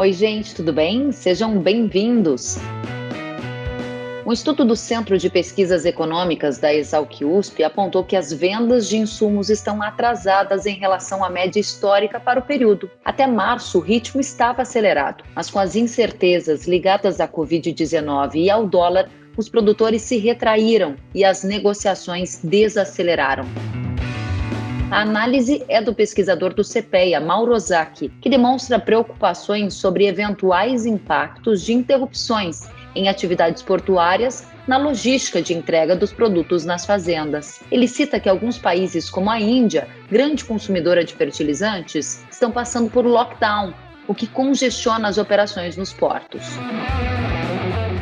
Oi, gente, tudo bem? Sejam bem-vindos. Um estudo do Centro de Pesquisas Econômicas da Exalc USP apontou que as vendas de insumos estão atrasadas em relação à média histórica para o período. Até março, o ritmo estava acelerado, mas com as incertezas ligadas à Covid-19 e ao dólar, os produtores se retraíram e as negociações desaceleraram. A análise é do pesquisador do CPEA, Mauro Ozaki, que demonstra preocupações sobre eventuais impactos de interrupções em atividades portuárias na logística de entrega dos produtos nas fazendas. Ele cita que alguns países, como a Índia, grande consumidora de fertilizantes, estão passando por lockdown, o que congestiona as operações nos portos.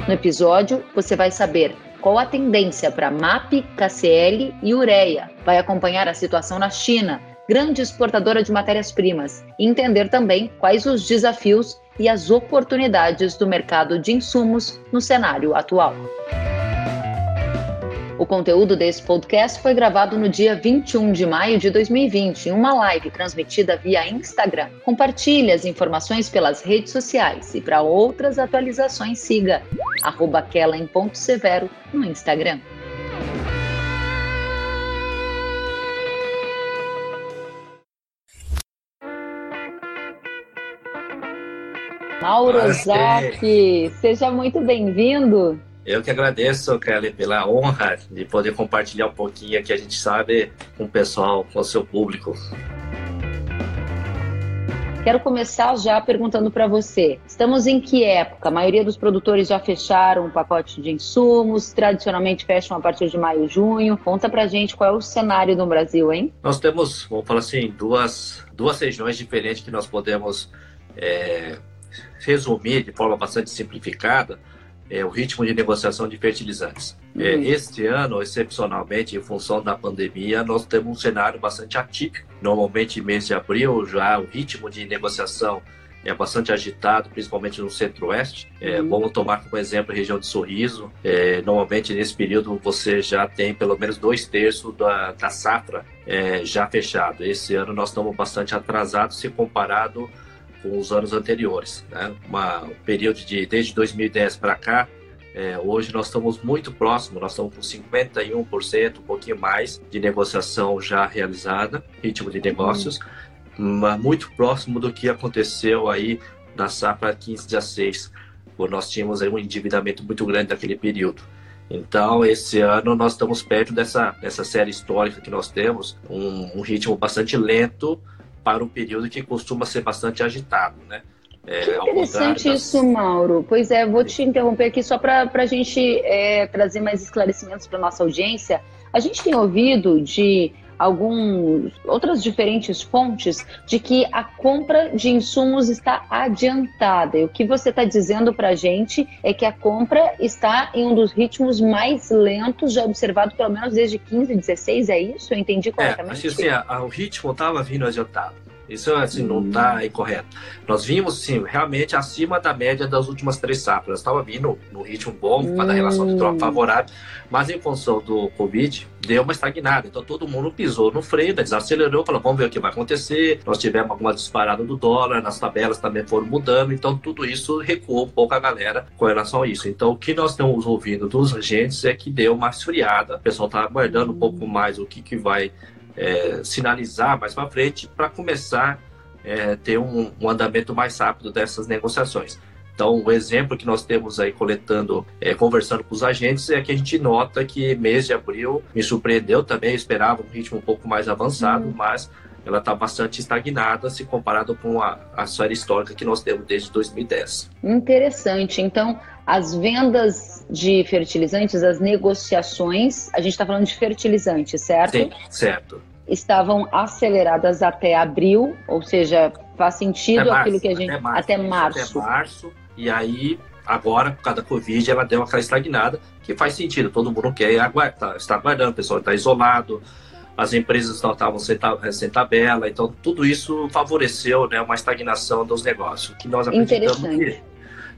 No episódio, você vai saber qual a tendência para MAP, KCL e ureia. Vai acompanhar a situação na China, grande exportadora de matérias-primas, e entender também quais os desafios e as oportunidades do mercado de insumos no cenário atual. O conteúdo desse podcast foi gravado no dia 21 de maio de 2020, em uma live transmitida via Instagram. Compartilhe as informações pelas redes sociais e para outras atualizações siga @kellen.severo no Instagram. Mauro Zaki, seja muito bem-vindo. Eu que agradeço, Kelly, pela honra de poder compartilhar um pouquinho que a gente sabe com o pessoal, com o seu público. Quero começar já perguntando para você: estamos em que época? A maioria dos produtores já fecharam um pacote de insumos, tradicionalmente fecham a partir de maio, junho. Conta para gente qual é o cenário no Brasil, hein? Nós temos, vamos falar assim, duas, duas regiões diferentes que nós podemos é, resumir de forma bastante simplificada é, o ritmo de negociação de fertilizantes. É, uhum. este ano, excepcionalmente, em função da pandemia, nós temos um cenário bastante atípico. Normalmente, mês de abril, já o ritmo de negociação é bastante agitado, principalmente no centro-oeste. É, uhum. Vamos tomar como exemplo a região de Sorriso. É, normalmente, nesse período, você já tem pelo menos dois terços da, da safra é, já fechado. Esse ano, nós estamos bastante atrasados se comparado com os anos anteriores. Né? Uma, um período de desde 2010 para cá, é, hoje nós estamos muito próximos, nós estamos com 51%, um pouquinho mais de negociação já realizada, ritmo de negócios, uhum. mas muito próximo do que aconteceu aí na safra 15-16, quando nós tínhamos aí um endividamento muito grande naquele período. Então, esse ano nós estamos perto dessa, dessa série histórica que nós temos, um, um ritmo bastante lento, para um período que costuma ser bastante agitado, né? É, que interessante das... isso, Mauro. Pois é, vou te interromper aqui só para a gente é, trazer mais esclarecimentos para nossa audiência. A gente tem ouvido de alguns outras diferentes fontes de que a compra de insumos está adiantada. E o que você está dizendo para a gente é que a compra está em um dos ritmos mais lentos já observado pelo menos desde 15, 16, é isso? Eu entendi corretamente? É, assim, a, o ritmo estava vindo adiantado. Isso assim, não está incorreto. Nós vimos, sim, realmente acima da média das últimas três safras. Estava vindo no ritmo bom, por causa da relação de troca hum. favorável, mas em função do Covid, deu uma estagnada. Então todo mundo pisou no freio, né, desacelerou, falou: vamos ver o que vai acontecer. Nós tivemos alguma disparada do dólar, nas tabelas também foram mudando, então tudo isso recuou um pouco a galera com relação a isso. Então o que nós estamos ouvindo dos agentes é que deu uma esfriada, o pessoal está aguardando um pouco mais o que, que vai é, sinalizar mais para frente para começar é, ter um, um, andamento mais rápido dessas negociações. Então, o exemplo que nós temos aí coletando, é, conversando com os agentes, é que a gente nota que mês de abril me surpreendeu também, esperava um ritmo um pouco mais avançado, uhum. mas ela está bastante estagnada se comparado com a, a série histórica que nós temos desde 2010. Interessante. Então, as vendas de fertilizantes, as negociações, a gente está falando de fertilizantes, certo? Sim, certo. Estavam aceleradas até abril, ou seja, faz sentido março, aquilo que a gente. Até março. Até março. Até março e aí, agora, por causa da Covid, ela deu aquela estagnada, que faz sentido, todo mundo quer aguardar, está aguardando, o pessoal está isolado, as empresas estavam sem, sem tabela, então tudo isso favoreceu né, uma estagnação dos negócios, que nós acreditamos que,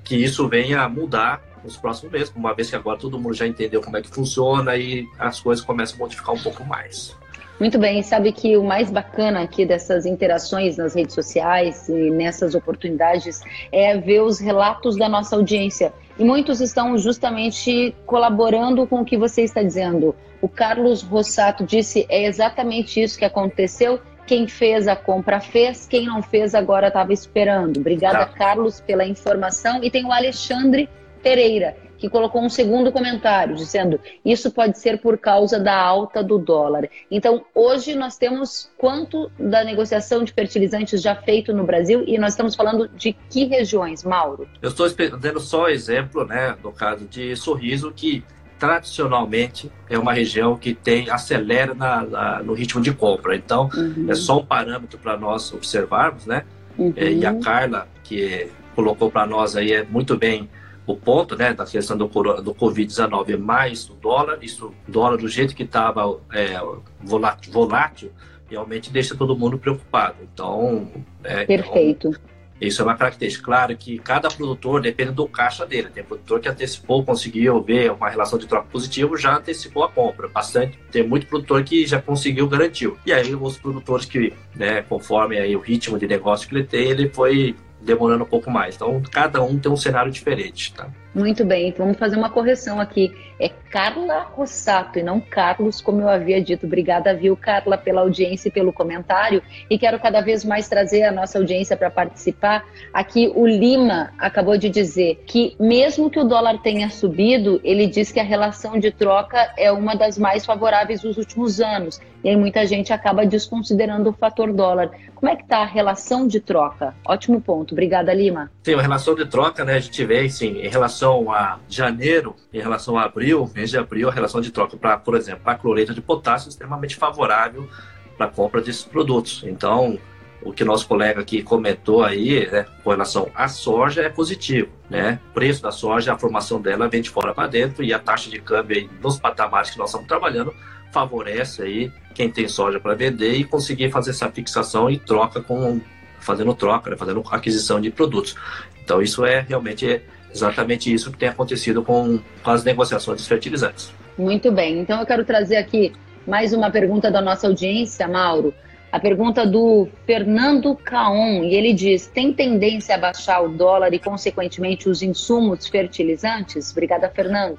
que isso venha a mudar nos próximos meses, uma vez que agora todo mundo já entendeu como é que funciona e as coisas começam a modificar um pouco mais. Muito bem, sabe que o mais bacana aqui dessas interações nas redes sociais e nessas oportunidades é ver os relatos da nossa audiência. E muitos estão justamente colaborando com o que você está dizendo. O Carlos Rossato disse: é exatamente isso que aconteceu. Quem fez a compra fez, quem não fez agora estava esperando. Obrigada, tá. Carlos, pela informação. E tem o Alexandre Pereira que colocou um segundo comentário dizendo isso pode ser por causa da alta do dólar. Então, hoje nós temos quanto da negociação de fertilizantes já feito no Brasil e nós estamos falando de que regiões, Mauro? Eu estou dando só exemplo, né, no caso de Sorriso, que tradicionalmente é uma região que tem acelera na, na, no ritmo de compra. Então, uhum. é só um parâmetro para nós observarmos, né? Uhum. É, e a Carla, que colocou para nós aí é muito bem o ponto né, da questão do, do Covid-19 mais o dólar, isso, o dólar do jeito que estava é, volátil, volátil, realmente deixa todo mundo preocupado. Então, é, perfeito. Então, isso é uma característica. Claro que cada produtor depende do caixa dele. Tem produtor que antecipou, conseguiu ver uma relação de troca positiva, já antecipou a compra. Bastante, tem muito produtor que já conseguiu, garantiu. E aí os produtores que, né, conforme aí o ritmo de negócio que ele tem, ele foi demorando um pouco mais. Então, cada um tem um cenário diferente, tá? Muito bem, então vamos fazer uma correção aqui. É Carla Rossato e não Carlos, como eu havia dito. Obrigada, viu, Carla, pela audiência e pelo comentário. E quero cada vez mais trazer a nossa audiência para participar. Aqui o Lima acabou de dizer que, mesmo que o dólar tenha subido, ele diz que a relação de troca é uma das mais favoráveis dos últimos anos. E aí muita gente acaba desconsiderando o fator dólar. Como é que está a relação de troca? Ótimo ponto. Obrigada, Lima. Sim, a relação de troca, né, a gente vê, sim, em relação a janeiro, em relação a abril, mês de abril, a relação de troca para, por exemplo, a cloreto de potássio é extremamente favorável para a compra desses produtos. Então, o que nosso colega aqui comentou aí, né, com relação à soja, é positivo, né? O preço da soja, a formação dela vem de fora para dentro e a taxa de câmbio aí, nos patamares que nós estamos trabalhando favorece aí quem tem soja para vender e conseguir fazer essa fixação e troca com fazendo troca, né, fazendo aquisição de produtos. Então isso é realmente exatamente isso que tem acontecido com, com as negociações dos fertilizantes. Muito bem. Então eu quero trazer aqui mais uma pergunta da nossa audiência, Mauro. A pergunta do Fernando Caon, e ele diz: tem tendência a baixar o dólar e, consequentemente, os insumos fertilizantes? Obrigada, Fernando.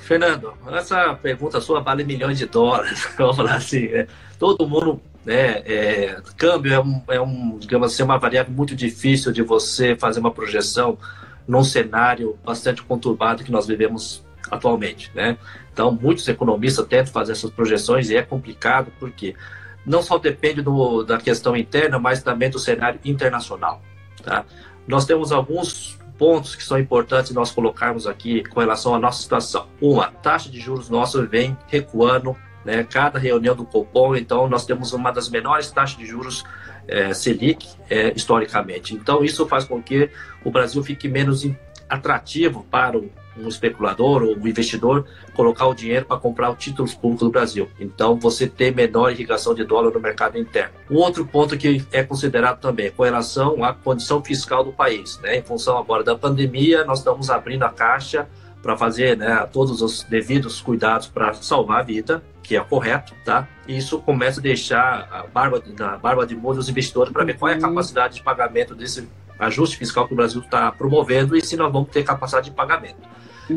Fernando, essa pergunta sua vale milhões de dólares. Vamos falar assim, né? todo mundo, né? É, câmbio é um, é um, digamos assim, uma variável muito difícil de você fazer uma projeção num cenário bastante conturbado que nós vivemos atualmente, né? Então, muitos economistas tentam fazer essas projeções e é complicado porque não só depende do, da questão interna, mas também do cenário internacional, tá? Nós temos alguns pontos que são importantes nós colocarmos aqui com relação à nossa situação. Uma, taxa de juros nossa vem recuando, né? Cada reunião do Copom, então nós temos uma das menores taxas de juros é, Selic é, historicamente. Então isso faz com que o Brasil fique menos atrativo para um especulador ou um investidor colocar o dinheiro para comprar os títulos públicos do Brasil. Então, você tem menor irrigação de dólar no mercado interno. Um outro ponto que é considerado também com relação à condição fiscal do país. Né? Em função agora da pandemia, nós estamos abrindo a caixa para fazer né, todos os devidos cuidados para salvar a vida, que é correto, tá? E isso começa a deixar a barba, na barba de molho os investidores para ver qual é a uhum. capacidade de pagamento desse ajuste fiscal que o Brasil está promovendo e se nós vamos ter capacidade de pagamento.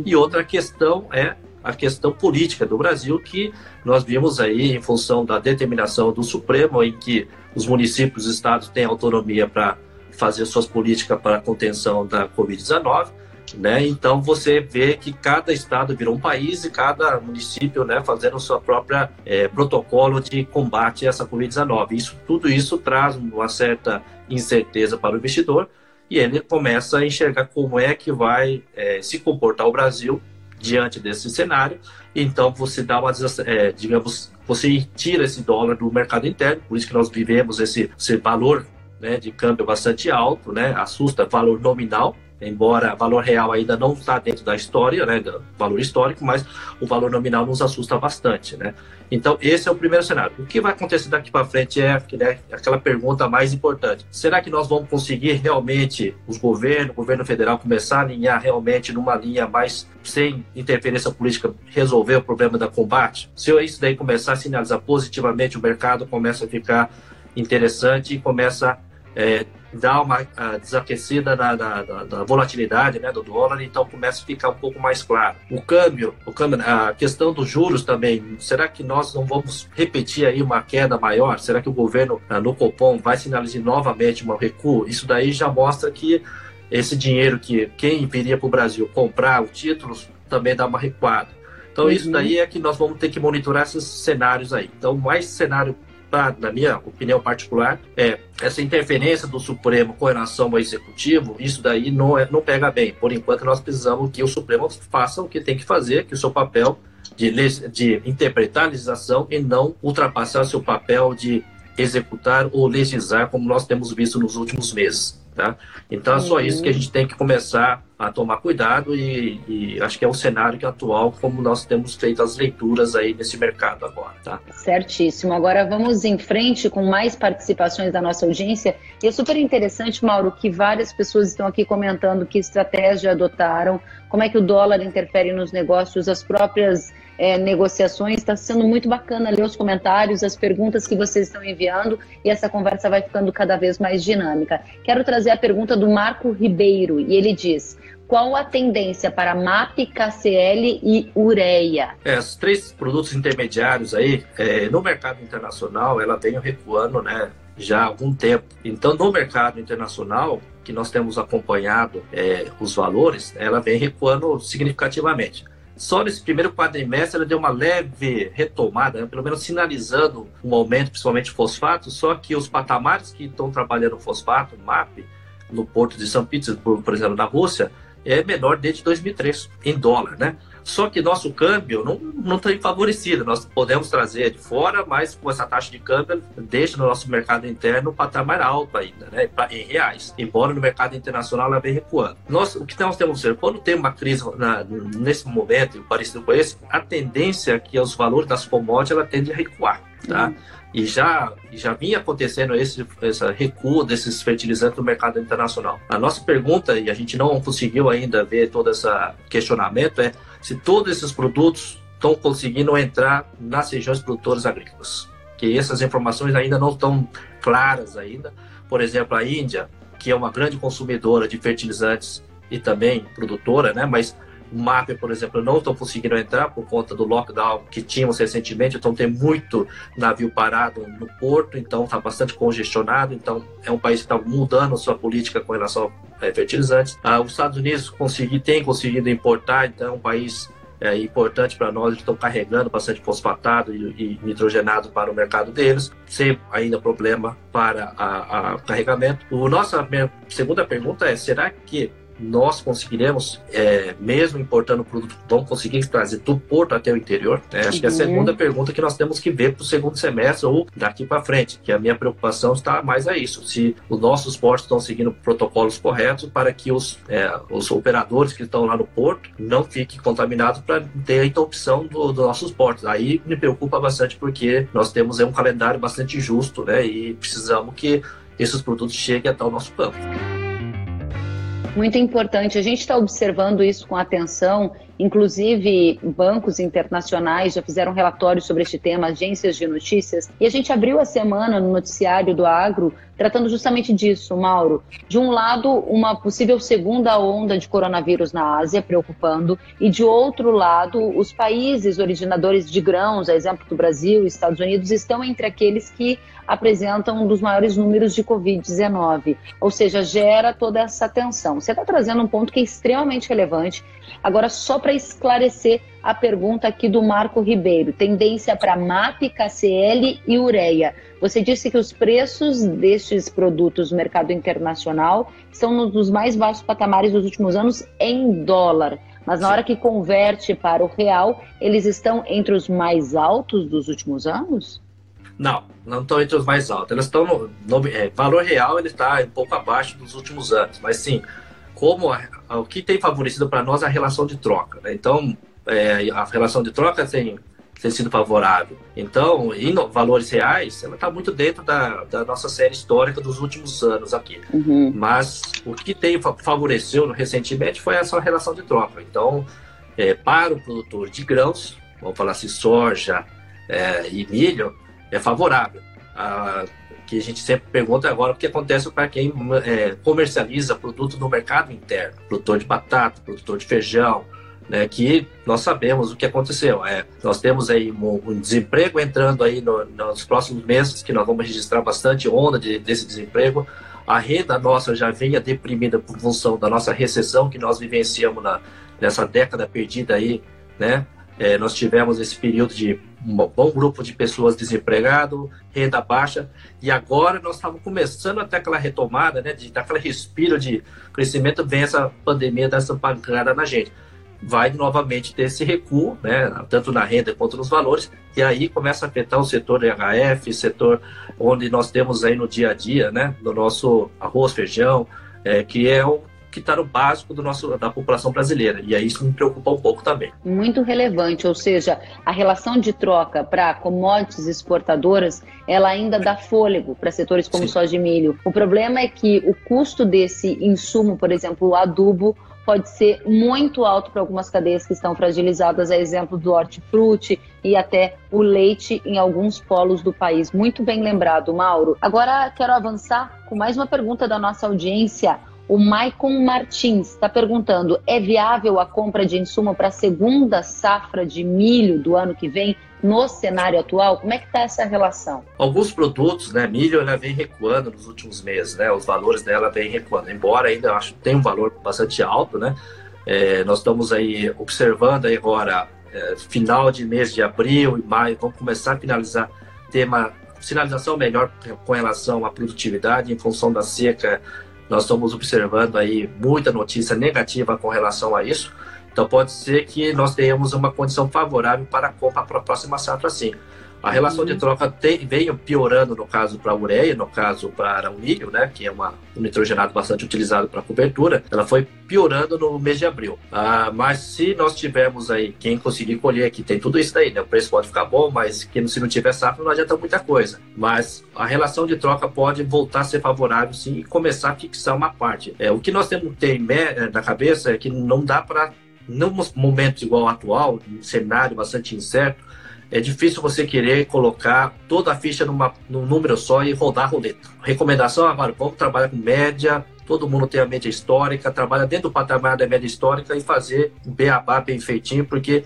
E outra questão é a questão política do Brasil, que nós vimos aí em função da determinação do Supremo, em que os municípios e estados têm autonomia para fazer suas políticas para a contenção da Covid-19. Né? Então você vê que cada estado virou um país e cada município né, fazendo sua própria é, protocolo de combate a essa Covid-19. Isso, tudo isso traz uma certa incerteza para o investidor, e ele começa a enxergar como é que vai é, se comportar o Brasil diante desse cenário. Então você dá uma, é, digamos, você tira esse dólar do mercado interno, por isso que nós vivemos esse, esse valor né, de câmbio bastante alto, né, assusta valor nominal, embora o valor real ainda não está dentro da história, né, do valor histórico, mas o valor nominal nos assusta bastante, né? Então, esse é o primeiro cenário. O que vai acontecer daqui para frente é né, aquela pergunta mais importante. Será que nós vamos conseguir realmente, os governos, o governo federal, começar a alinhar realmente numa linha mais sem interferência política, resolver o problema da combate? Se isso daí começar a sinalizar positivamente, o mercado começa a ficar interessante e começa é, dar uma desaquecida na, na, na, volatilidade né, do dólar, então começa a ficar um pouco mais claro. O câmbio, o câmbio, a questão dos juros também, será que nós não vamos repetir aí uma queda maior? Será que o governo ah, no Copom vai sinalizar novamente um recuo? Isso daí já mostra que esse dinheiro que quem viria para o Brasil comprar os títulos também dá uma recuada. Então uhum. isso daí é que nós vamos ter que monitorar esses cenários aí. Então mais cenário na minha opinião particular, é essa interferência do Supremo com relação ao Executivo, isso daí não, é, não pega bem. Por enquanto, nós precisamos que o Supremo faça o que tem que fazer, que o seu papel de, de interpretar a legislação e não ultrapassar seu papel de executar ou legislar, como nós temos visto nos últimos meses. Tá? Então é só isso que a gente tem que começar a tomar cuidado e, e, acho que é o cenário que é atual como nós temos feito as leituras aí nesse mercado agora, tá? Certíssimo. Agora vamos em frente com mais participações da nossa audiência. E é super interessante, Mauro, que várias pessoas estão aqui comentando que estratégia adotaram, como é que o dólar interfere nos negócios, as próprias é, negociações. Está sendo muito bacana ler os comentários, as perguntas que vocês estão enviando e essa conversa vai ficando cada vez mais dinâmica. Quero trazer a pergunta do Marco Ribeiro e ele diz: qual a tendência para MAP, KCL e ureia? É, os três produtos intermediários aí, é, no mercado internacional, ela vem recuando, né? Já há algum tempo. Então, no mercado internacional, que nós temos acompanhado é, os valores, ela vem recuando significativamente. Só nesse primeiro quadrimestre ela deu uma leve retomada, né? pelo menos sinalizando um aumento, principalmente fosfato, só que os patamares que estão trabalhando fosfato, MAP, no porto de São Petersburgo, por exemplo, na Rússia, é menor desde 2003, em dólar, né? Só que nosso câmbio não, não tem favorecido. Nós podemos trazer de fora, mas com essa taxa de câmbio deixa no nosso mercado interno um patamar alto ainda, né? Em reais. Embora no mercado internacional ela vem recuando. Nós, o que nós temos ser, quando tem uma crise na, nesse momento, parecido com esse, a tendência é que os valores das commodities ela tende a recuar, tá? Uhum. E já, já vinha acontecendo esse, esse recuo desses fertilizantes no mercado internacional. A nossa pergunta, e a gente não conseguiu ainda ver todo esse questionamento, é se todos esses produtos estão conseguindo entrar nas regiões produtoras agrícolas. Que essas informações ainda não estão claras ainda. Por exemplo, a Índia, que é uma grande consumidora de fertilizantes e também produtora, né? Mas o MAP, por exemplo, não estão conseguindo entrar por conta do lockdown que tínhamos recentemente, então tem muito navio parado no porto, então está bastante congestionado, então é um país que está mudando sua política com relação a fertilizantes. Ah, os Estados Unidos consegui, tem conseguido importar, então é um país é, importante para nós, eles estão carregando bastante fosfatado e, e, nitrogenado para o mercado deles, sem ainda problema para a carregamento. O nossa minha segunda pergunta é, será que nós conseguiremos, é, mesmo importando o produto, vamos conseguir trazer do porto até o interior? É, acho que é a uhum. segunda pergunta que nós temos que ver para o segundo semestre ou daqui para frente, que a minha preocupação está mais a isso, se os nossos portos estão seguindo protocolos corretos para que os, é, os operadores que estão lá no porto não fiquem contaminados para ter a interrupção dos do nossos portos. Aí me preocupa bastante porque nós temos um calendário bastante justo, né, e precisamos que esses produtos cheguem até o nosso campo muito importante. A gente está observando isso com atenção, inclusive bancos internacionais já fizeram relatórios sobre este tema, agências de notícias, e a gente abriu a semana no noticiário do Agro tratando justamente disso, Mauro. De um lado, uma possível segunda onda de coronavírus na Ásia, preocupando, e de outro lado, os países originadores de grãos, a exemplo do Brasil e Estados Unidos, estão entre aqueles que apresentam um dos maiores números de Covid-19, ou seja, gera toda essa tensão. Você está trazendo um ponto que é extremamente relevante. Agora, só para esclarecer a pergunta aqui do Marco Ribeiro: tendência para MAP, KCL e ureia. Você disse que os preços destes produtos no mercado internacional são nos dos mais baixos patamares dos últimos anos em dólar. Mas na hora que converte para o real, eles estão entre os mais altos dos últimos anos? Não, não estão entre os mais altos. Elas estão no, no é, valor real, ele está um pouco abaixo dos últimos anos. Mas sim, como a, a, o que tem favorecido para nós a relação de troca. Né? Então, é, a relação de troca tem, tem sido favorável. Então, em valores reais, ela está muito dentro da, da, nossa série histórica dos últimos anos aqui. Uhum. Mas o que tem favoreceu recentemente foi essa relação de troca. Então, é, para o produtor de grãos, vamos falar assim, soja é, e milho, é favorável. A, que a gente sempre pergunta agora o que acontece para quem é, comercializa produto no mercado interno, produtor de batata, produtor de feijão, né, que nós sabemos o que aconteceu. É, nós temos aí um, um desemprego entrando aí no, nos próximos meses, que nós vamos registrar bastante onda de, desse desemprego. A renda nossa já vinha deprimida por função da nossa recessão que nós vivenciamos na, nessa década perdida aí, né? É, nós tivemos esse período de um bom grupo de pessoas desempregado, renda baixa, e agora nós estamos começando até aquela retomada, né, de respiro de crescimento, vem essa pandemia, dessa pancada na gente. Vai novamente ter esse recuo, né, tanto na renda quanto nos valores, e aí começa a afetar o setor EHF, setor onde nós temos aí no dia a dia, né, do nosso arroz, feijão, é, que é o que está no básico do nosso, da população brasileira. E aí isso me preocupa um pouco também. Muito relevante, ou seja, a relação de troca para commodities exportadoras, ela ainda dá fôlego para setores como Sim. soja e milho. O problema é que o custo desse insumo, por exemplo, o adubo, pode ser muito alto para algumas cadeias que estão fragilizadas, a exemplo do hortifruti e até o leite em alguns polos do país. Muito bem lembrado, Mauro. Agora quero avançar com mais uma pergunta da nossa audiência. O Maicon Martins está perguntando: é viável a compra de insumo para a segunda safra de milho do ano que vem no cenário atual? Como é que está essa relação? Alguns produtos, né, milho, ela vem recuando nos últimos meses, né? Os valores dela vem recuando, embora ainda acho tem um valor bastante alto, né? É, nós estamos aí observando aí agora é, final de mês de abril e maio, vamos começar a finalizar ter uma sinalização melhor com relação à produtividade em função da seca nós estamos observando aí muita notícia negativa com relação a isso. Então pode ser que nós tenhamos uma condição favorável para a compra para a próxima safra, sim. A relação de troca tem, veio piorando no caso para a ureia, no caso para o milho, né, que é uma, um nitrogenado bastante utilizado para cobertura, ela foi piorando no mês de abril. Ah, mas se nós tivermos aí, quem conseguir colher, que tem tudo isso daí, né, o preço pode ficar bom, mas que se não tiver safra não adianta muita coisa. Mas a relação de troca pode voltar a ser favorável sim e começar a fixar uma parte. É, o que nós temos que ter na cabeça é que não dá para, num momento igual ao atual, um cenário bastante incerto, é difícil você querer colocar toda a ficha numa, num número só e rodar a roleta. Recomendação agora, vamos trabalhar com média, todo mundo tem a média histórica, trabalha dentro do patamar da média histórica e fazer um beabá bem feitinho, porque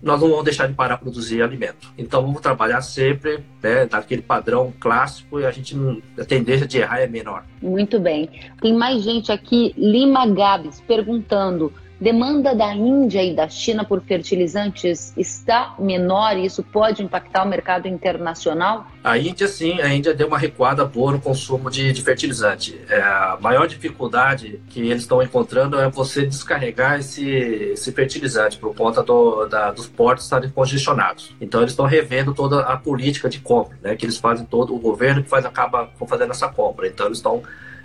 nós não vamos deixar de parar de produzir alimento. Então vamos trabalhar sempre né, daquele padrão clássico e a gente a tendência de errar é menor. Muito bem. Tem mais gente aqui, Lima Gabs, perguntando demanda da Índia e da China por fertilizantes está menor e isso pode impactar o mercado internacional? A Índia, sim, a Índia deu uma recuada boa no consumo de, de fertilizante. É, a maior dificuldade que eles estão encontrando é você descarregar esse, esse fertilizante por conta do, da, dos portos estarem congestionados. Então, eles estão revendo toda a política de compra, né, que eles fazem todo, o governo que faz, acaba fazendo essa compra. Então, eles estão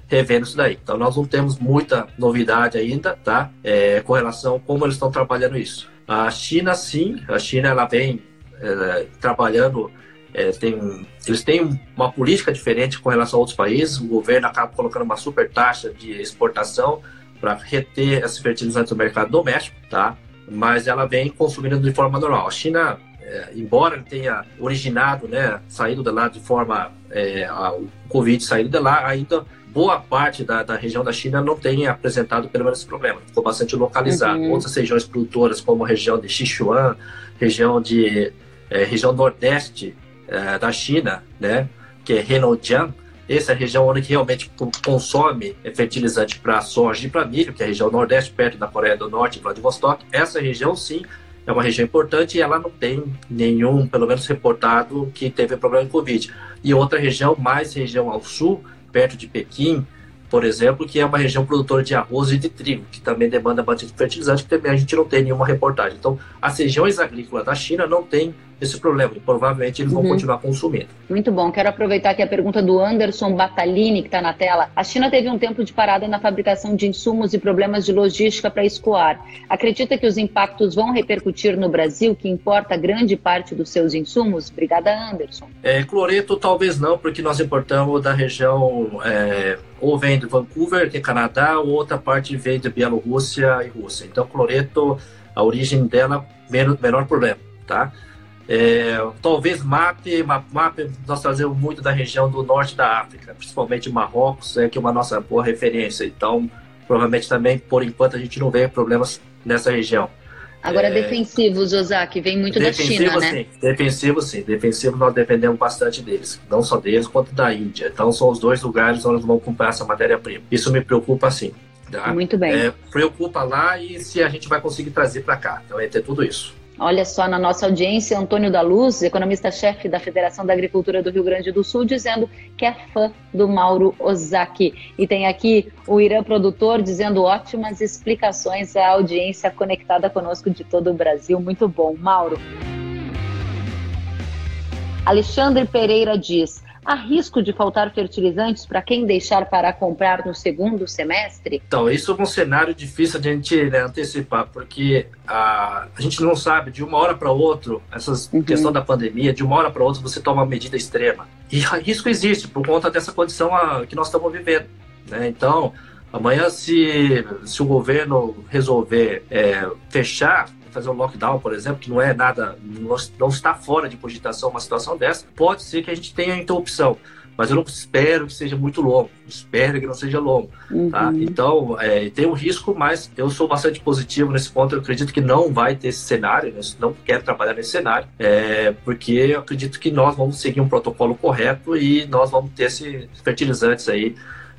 revendo isso daí. Então nós não temos muita novidade ainda, tá? É, com relação a como eles estão trabalhando isso. A China, sim, a China ela vem é, trabalhando, é, tem, eles têm uma política diferente com relação a outros países. O governo acaba colocando uma super taxa de exportação para reter esses fertilizantes no mercado doméstico, tá? Mas ela vem consumindo de forma normal. A China é, embora tenha originado, né, saído de lá de forma, é, a, o Covid saído de lá, ainda boa parte da, da região da China não tem apresentado pelo menos esse problema. Ficou bastante localizado. Uhum. Outras regiões produtoras, como a região de Sichuan, região de é, região nordeste é, da China, né, que é Heilongjiang, essa é a região onde realmente consome fertilizante para soja e para milho, que é a região nordeste, perto da Coreia do Norte, Vladivostok. Essa região, sim, é uma região importante e ela não tem nenhum, pelo menos reportado, que teve problema de Covid. E outra região, mais região ao sul, perto de Pequim, por exemplo, que é uma região produtora de arroz e de trigo, que também demanda bastante fertilizante, que também a gente não tem nenhuma reportagem. Então, as regiões agrícolas da China não têm esse problema. E provavelmente eles vão uhum. continuar consumindo. Muito bom. Quero aproveitar aqui a pergunta do Anderson Batalini, que está na tela. A China teve um tempo de parada na fabricação de insumos e problemas de logística para escoar. Acredita que os impactos vão repercutir no Brasil, que importa grande parte dos seus insumos? Obrigada, Anderson. É, cloreto, talvez não, porque nós importamos da região. É, ou vem de Vancouver, que é Canadá, ou outra parte vem de Bielorrússia e Rússia. Então, cloreto, a origem dela, menor, menor problema, tá? É, talvez MAP, MAP, nós trazemos muito da região do norte da África, principalmente Marrocos, é que é uma nossa boa referência. Então, provavelmente também, por enquanto, a gente não vê problemas nessa região. Agora, é... defensivos, Ozaki, vem muito da China, né? Sim. Defensivo, sim. Defensivo, nós dependemos bastante deles. Não só deles, quanto da Índia. Então, são os dois lugares onde nós vamos comprar essa matéria-prima. Isso me preocupa, sim. Tá? Muito bem. É, preocupa lá e se a gente vai conseguir trazer para cá. Então, é ter tudo isso. Olha só na nossa audiência, Antônio da Luz, economista-chefe da Federação da Agricultura do Rio Grande do Sul, dizendo que é fã do Mauro Ozaki. E tem aqui o Irã Produtor dizendo ótimas explicações à audiência conectada conosco de todo o Brasil. Muito bom, Mauro. Alexandre Pereira diz: Há risco de faltar fertilizantes para quem deixar para comprar no segundo semestre? Então, isso é um cenário difícil de a gente né, antecipar, porque a, a gente não sabe de uma hora para outra, essa uhum. questão da pandemia, de uma hora para outra você toma uma medida extrema. E risco existe por conta dessa condição a, que nós estamos vivendo. Né? Então, amanhã, se, se o governo resolver é, fechar fazer um lockdown, por exemplo, que não é nada, não, está fora de cogitação uma situação dessa, pode ser que a gente tenha interrupção. Mas eu não espero que seja muito longo, espero que não seja longo. Tá? Uhum. Tá? Então, é, tem um risco, mas eu sou bastante positivo nesse ponto. Eu acredito que não vai ter esse cenário, né? não quero trabalhar nesse cenário, é, porque eu acredito que nós vamos seguir um protocolo correto e nós vamos ter esses fertilizantes aí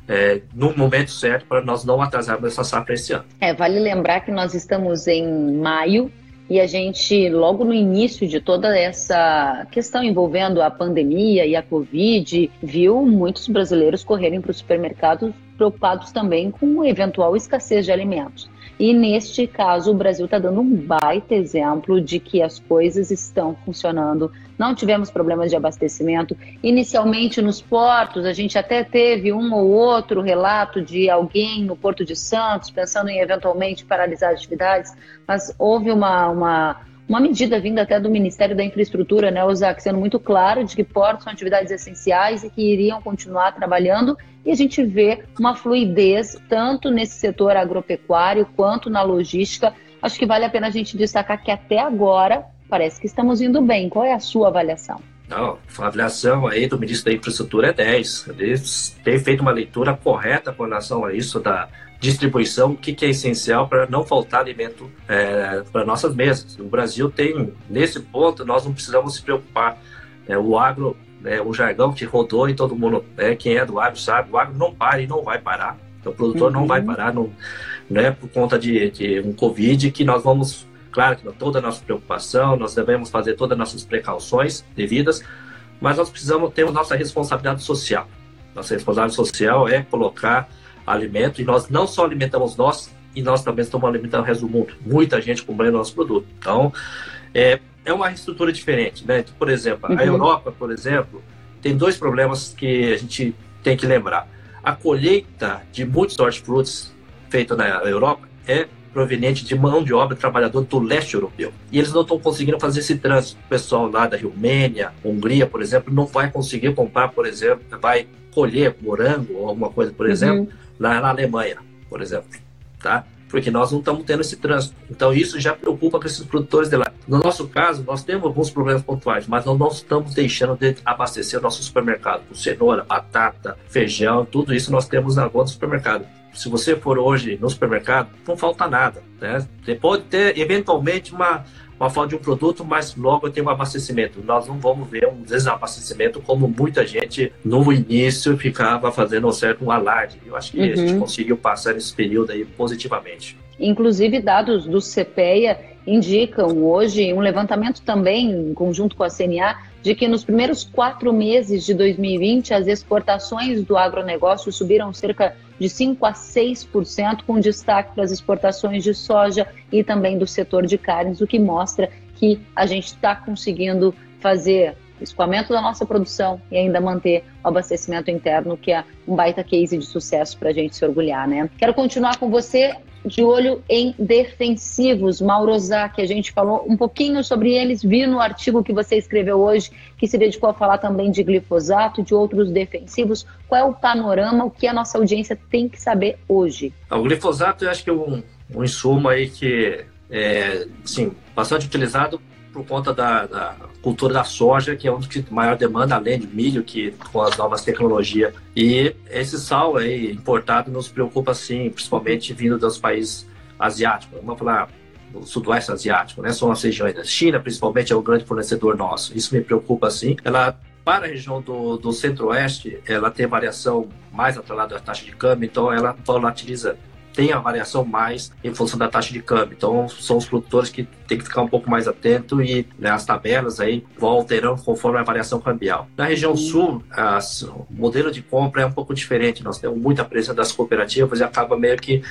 é, no momento certo para nós não atrasarmos essa safra esse ano. É, vale lembrar que nós estamos em maio e a gente, logo no início de toda essa questão envolvendo a pandemia e a Covid, viu muitos brasileiros correrem para os supermercados preocupados também com eventual escassez de alimentos. E neste caso, o Brasil está dando um baita exemplo de que as coisas estão funcionando. Não tivemos problemas de abastecimento. Inicialmente, nos portos, a gente até teve um ou outro relato de alguém no Porto de Santos pensando em eventualmente paralisar atividades, mas houve uma, uma uma medida vinda até do Ministério da Infraestrutura, né, Osac, sendo muito claro de que portos são atividades essenciais e que iriam continuar trabalhando, e a gente vê uma fluidez tanto nesse setor agropecuário quanto na logística. Acho que vale a pena a gente destacar que até agora parece que estamos indo bem. Qual é a sua avaliação? Não, a avaliação aí do ministro da Infraestrutura é 10. Ele tem feito uma leitura correta com relação a isso da distribuição, o que, que é essencial para não faltar alimento é, para nossas mesas. O Brasil tem, nesse ponto, nós não precisamos se preocupar. É, o agro, é, o jargão que rodou e todo mundo, é, quem é do agro sabe, o agro não para e não vai parar. Então, o produtor uhum. não vai uhum. parar, não, não é por conta de, de um Covid que nós vamos Claro que toda a nossa preocupação, nós devemos fazer todas as nossas precauções devidas, mas nós precisamos ter a nossa responsabilidade social. Nossa responsabilidade social é colocar alimento e nós não só alimentamos nós, e nós também estamos alimentando o resto do mundo. Muita gente comprando nosso produto. Então, é, é uma estrutura diferente. Né? Então, por exemplo, uhum. a Europa, por exemplo, tem dois problemas que a gente tem que lembrar. A colheita de muitos hortifrutis feita na Europa é proveniente de mão de obra trabalhador do leste europeu. E eles não estão conseguindo fazer esse trânsito. O pessoal lá da Romênia, Hungria, por exemplo, não vai conseguir comprar, por exemplo, vai colher morango ou alguma coisa, por uhum. exemplo, lá na Alemanha, por exemplo, tá? Porque nós não estamos tendo esse trânsito. Então isso já preocupa esses produtores de lá. No nosso caso, nós temos alguns problemas pontuais, mas nós não estamos deixando de abastecer o nosso supermercado com cenoura, batata, feijão, tudo isso nós temos na conta do supermercado se você for hoje no supermercado, não falta nada. Né? Você pode ter, eventualmente, uma, uma falta de um produto, mas logo tem um abastecimento. Nós não vamos ver um desabastecimento como muita gente no início ficava fazendo um certo um alarde. Eu acho que uhum. a gente uhum. conseguiu passar esse período aí positivamente. Inclusive, dados do CPEA indicam hoje um levantamento também, em conjunto com a CNA, de que nos primeiros quatro meses de 2020 as exportações do agronegócio subiram cerca de 5 a 6%, com destaque para as exportações de soja e também do setor de carnes, o que mostra que a gente está conseguindo fazer escoamento da nossa produção e ainda manter o abastecimento interno, que é um baita case de sucesso para a gente se orgulhar, né? Quero continuar com você de olho em defensivos, Maurosá, que a gente falou um pouquinho sobre eles, vi no artigo que você escreveu hoje, que se dedicou a falar também de glifosato, de outros defensivos. Qual é o panorama, o que a nossa audiência tem que saber hoje? O glifosato eu acho que é um, um insumo aí que é, sim, bastante utilizado por conta da, da, cultura da soja, que é um dos que maior demanda, além de milho, que com as novas tecnologias. E esse sal aí importado nos preocupa, sim, principalmente vindo dos países asiáticos. Vamos falar do sudoeste asiático, né? São as regiões da China, principalmente, é o grande fornecedor nosso. Isso me preocupa, sim. Ela para a região do, do centro-oeste, ela tem variação mais atrelada à taxa de câmbio, então ela volatiliza tem a variação mais em função da taxa de câmbio. Então, são os produtores que tem que ficar um pouco mais atento e né, as tabelas aí vão alterando conforme a variação cambial. Na região sul, as, o modelo de compra é um pouco diferente. Nós temos muita presença das cooperativas e acaba meio que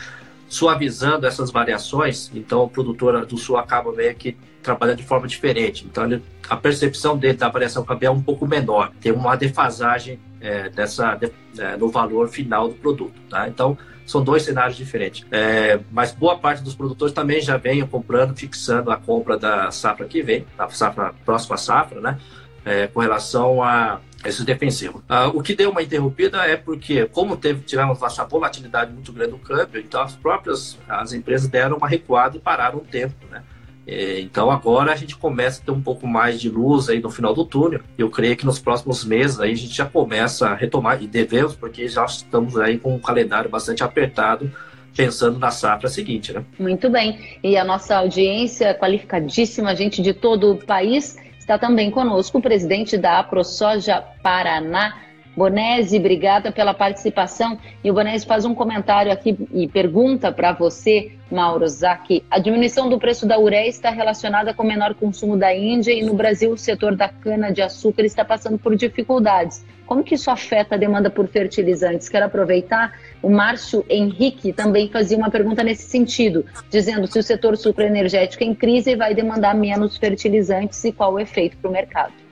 suavizando essas variações. Então, o produtor do sul acaba meio que trabalhando de forma diferente. Então, ele, a percepção dele da variação cambial é um pouco menor. Tem uma defasagem é, dessa, de, é, no valor final do produto. Tá? Então, são dois cenários diferentes. É, mas boa parte dos produtores também já vem comprando, fixando a compra da safra que vem, da safra, próxima safra, né? É, com relação a esses defensivos. Ah, o que deu uma interrompida é porque, como teve, tivemos essa volatilidade muito grande no câmbio, então as próprias as empresas deram uma recuada e pararam um tempo, né? É, então agora a gente começa a ter um pouco mais de luz aí no final do túnel. Eu creio que nos próximos meses aí a gente já começa a retomar e devemos, porque já estamos aí com um calendário bastante apertado pensando na safra seguinte, né? Muito bem. E a nossa audiência qualificadíssima, gente de todo o país, está também conosco o presidente da AproSoja Paraná, Bonese, obrigada pela participação. E o Bonese faz um comentário aqui e pergunta para você, Mauro Zaki. A diminuição do preço da ureia está relacionada com o menor consumo da Índia e no Brasil o setor da cana-de-açúcar está passando por dificuldades. Como que isso afeta a demanda por fertilizantes? Quero aproveitar, o Márcio Henrique também fazia uma pergunta nesse sentido, dizendo se o setor sucroenergético é em crise vai demandar menos fertilizantes e qual o efeito para o mercado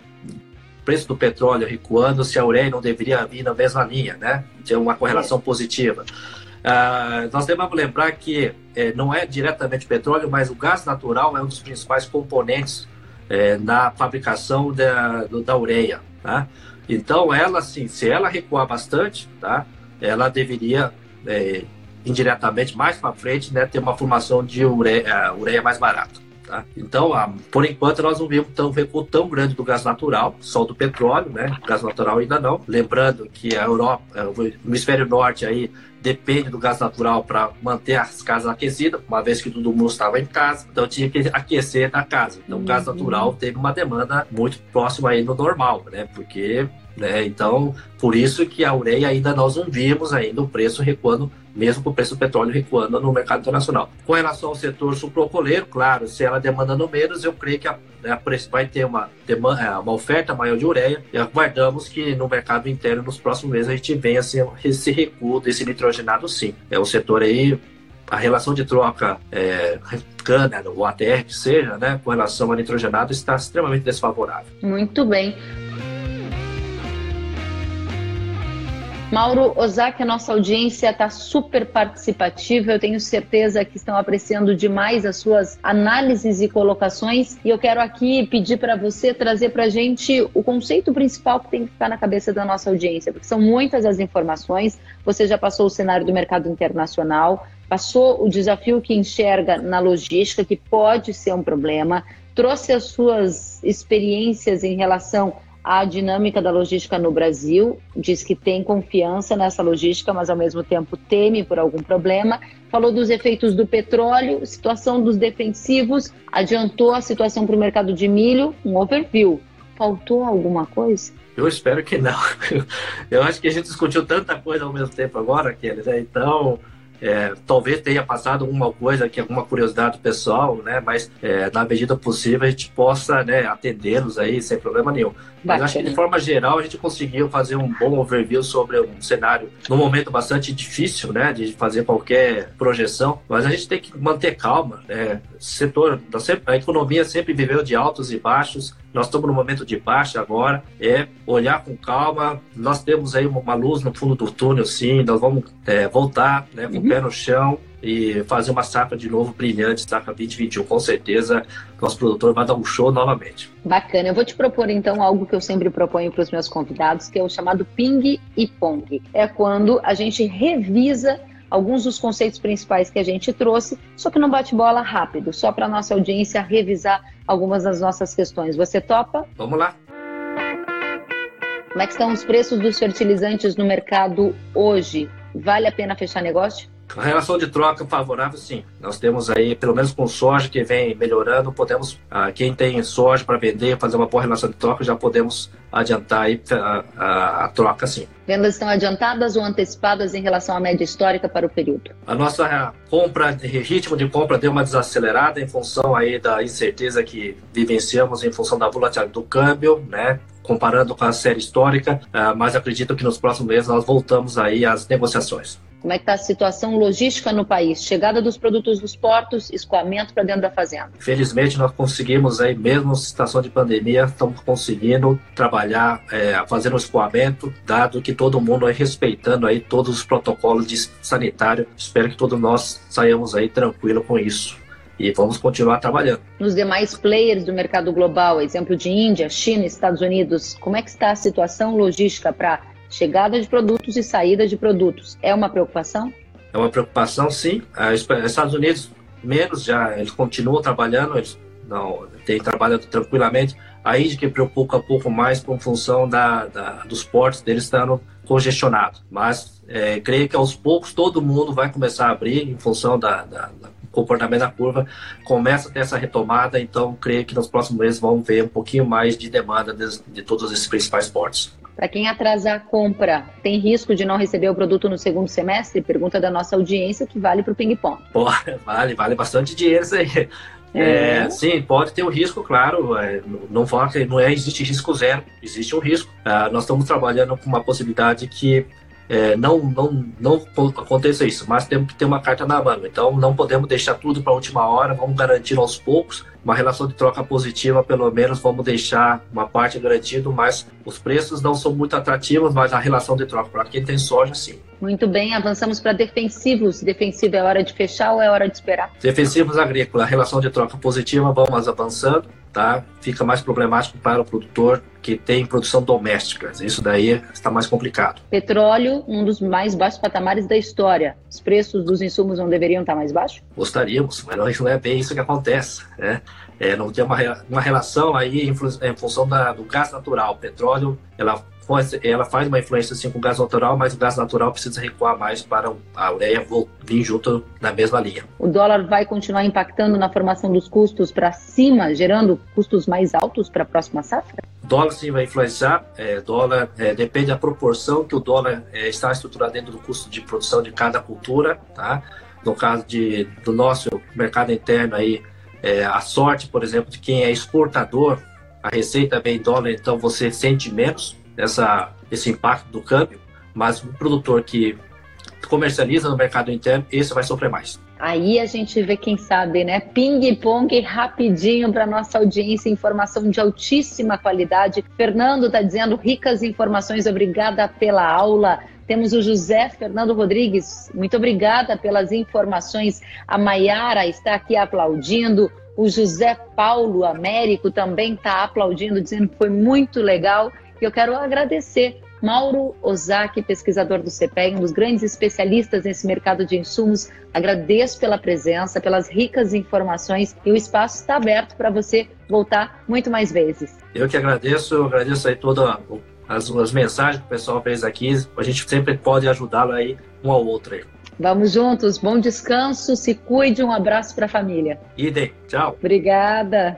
preço do petróleo recuando, se a ureia não deveria vir na mesma linha, né? Ter uma correlação é. positiva. Uh, nós devemos lembrar que eh, não é diretamente petróleo, mas o gás natural é um dos principais componentes eh, na fabricação da, do, da ureia. Tá? Então, ela, assim, se ela recuar bastante, tá? ela deveria eh, indiretamente, mais para frente, né, ter uma formação de ureia, ureia mais barata. Tá? Então, a, por enquanto, nós não vimos tão recuo tão grande do gás natural, só do petróleo, né? O gás natural ainda não. Lembrando que a Europa, é, o hemisfério norte aí depende do gás natural para manter as casas aquecidas, uma vez que todo mundo estava em casa, então tinha que aquecer a casa. Então, o gás uhum. natural teve uma demanda muito próxima aí do normal, né? Porque, né? Então, por isso que a ureia ainda nós não vimos ainda o preço recuando mesmo com o preço do petróleo recuando no mercado internacional. Com relação ao setor sucrocoleiro, claro, se ela demandando menos, eu creio que a, né, a vai ter uma, demanda, é, uma oferta maior de ureia e aguardamos que no mercado interno, nos próximos meses, a gente venha assim, esse recuo desse nitrogenado sim. É o setor aí a relação de troca é, cana ou ATR que seja, né, com relação ao nitrogenado está extremamente desfavorável. Muito bem. Mauro Ozaki, a nossa audiência está super participativa. Eu tenho certeza que estão apreciando demais as suas análises e colocações. E eu quero aqui pedir para você trazer para a gente o conceito principal que tem que ficar na cabeça da nossa audiência, porque são muitas as informações. Você já passou o cenário do mercado internacional, passou o desafio que enxerga na logística, que pode ser um problema, trouxe as suas experiências em relação a dinâmica da logística no Brasil, diz que tem confiança nessa logística, mas ao mesmo tempo teme por algum problema. Falou dos efeitos do petróleo, situação dos defensivos, adiantou a situação para o mercado de milho, um overview. Faltou alguma coisa? Eu espero que não. Eu acho que a gente discutiu tanta coisa ao mesmo tempo agora, Kelly, né? Então, É, talvez tenha passado alguma coisa aqui, alguma curiosidade pessoal, né? Mas é, na medida possível a gente possa né, atendê-los aí sem problema nenhum. Mas acho que de forma geral a gente conseguiu fazer um bom overview sobre um cenário num momento bastante difícil, né? De fazer qualquer projeção. Mas a gente tem que manter calma. Né? setor, a economia sempre viveu de altos e baixos. Nós estamos no momento de baixa agora. É olhar com calma. Nós temos aí uma luz no fundo do túnel, sim. Nós vamos é, voltar né, com uhum. o pé no chão e fazer uma safra de novo brilhante, safra 2021. Com certeza, nosso produtor vai dar um show novamente. Bacana. Eu vou te propor então algo que eu sempre proponho para os meus convidados, que é o chamado ping e pong. É quando a gente revisa alguns dos conceitos principais que a gente trouxe, só que não bate bola rápido, só para nossa audiência revisar algumas das nossas questões. Você topa? Vamos lá. Como é que estão os preços dos fertilizantes no mercado hoje? Vale a pena fechar negócio? A relação de troca favorável, sim. Nós temos aí, pelo menos com soja que vem melhorando, podemos, ah, quem tem soja para vender, fazer uma boa relação de troca, já podemos adiantar aí a, a, a, troca, sim. Vendas estão adiantadas ou antecipadas em relação à média histórica para o período? A nossa compra, ritmo de compra deu uma desacelerada em função aí da incerteza que vivenciamos em função da volatilidade do câmbio, né? comparando com a série histórica, ah, mas acredito que nos próximos meses nós voltamos aí às negociações. Como é que está a situação logística no país? Chegada dos produtos dos portos, escoamento para dentro da fazenda. Felizmente nós conseguimos aí, mesmo em situação de pandemia, estamos conseguindo trabalhar, é, fazendo o escoamento, dado que todo mundo aí respeitando aí todos os protocolos de sanitário. Espero que todos nós saiamos aí tranquilo com isso e vamos continuar trabalhando. Nos demais players do mercado global, exemplo de Índia, China, Estados Unidos, como é que está a situação logística para chegada de produtos e saída de produtos. É uma preocupação? É uma preocupação, sim. Os Estados Unidos, menos já, eles continuam trabalhando, eles não têm trabalhado tranquilamente. A Índia que preocupa um pouco mais com função da, da dos portos deles estando congestionados. Mas é, creio que aos poucos todo mundo vai começar a abrir em função da, da comportamento da curva começa a ter essa retomada, então creio que nos próximos meses vamos ver um pouquinho mais de demanda de, de todos esses principais portos. Para quem atrasar a compra, tem risco de não receber o produto no segundo semestre? Pergunta da nossa audiência que vale para o ping-pong. Vale, vale bastante dinheiro isso aí. É. É, sim, pode ter um risco, claro. É, não fala que não é, existe risco zero, existe um risco. Ah, nós estamos trabalhando com uma possibilidade que é, não, não, não aconteça isso, mas temos que ter uma carta na mão. Então não podemos deixar tudo para a última hora, vamos garantir aos poucos uma relação de troca positiva, pelo menos vamos deixar uma parte garantida, mas os preços não são muito atrativos, mas a relação de troca para quem tem soja, sim. Muito bem, avançamos para defensivos. Defensivo é hora de fechar ou é hora de esperar? Defensivos agrícola, relação de troca positiva, vamos avançando, tá? Fica mais problemático para o produtor que tem produção doméstica. Isso daí está mais complicado. Petróleo, um dos mais baixos patamares da história. Os preços dos insumos não deveriam estar mais baixos? Gostaríamos, mas não é bem isso que acontece, né? É, não tem uma, uma relação aí em, em função da, do gás natural. O petróleo, ela ela faz uma influência assim com o gás natural, mas o gás natural precisa recuar mais para a ureia vir junto na mesma linha. O dólar vai continuar impactando na formação dos custos para cima, gerando custos mais altos para a próxima safra? Dólar sim vai influenciar. É, dólar é, depende da proporção que o dólar é, está estruturado dentro do custo de produção de cada cultura, tá? No caso de, do nosso mercado interno aí, é, a sorte, por exemplo, de quem é exportador, a receita vem em dólar, então você sente menos essa, esse impacto do câmbio, mas o produtor que comercializa no mercado interno, esse vai sofrer mais. Aí a gente vê, quem sabe, né? Ping-pong rapidinho para nossa audiência, informação de altíssima qualidade. Fernando está dizendo ricas informações, obrigada pela aula. Temos o José Fernando Rodrigues, muito obrigada pelas informações. A Maiara está aqui aplaudindo. O José Paulo Américo também está aplaudindo, dizendo que foi muito legal. E eu quero agradecer Mauro Ozaki, pesquisador do CPEG, um dos grandes especialistas nesse mercado de insumos. Agradeço pela presença, pelas ricas informações e o espaço está aberto para você voltar muito mais vezes. Eu que agradeço, eu agradeço aí todas as, as mensagens que o pessoal fez aqui. A gente sempre pode ajudá-lo aí um ao outro aí. Vamos juntos, bom descanso, se cuide, um abraço para a família. Idem, tchau. Obrigada.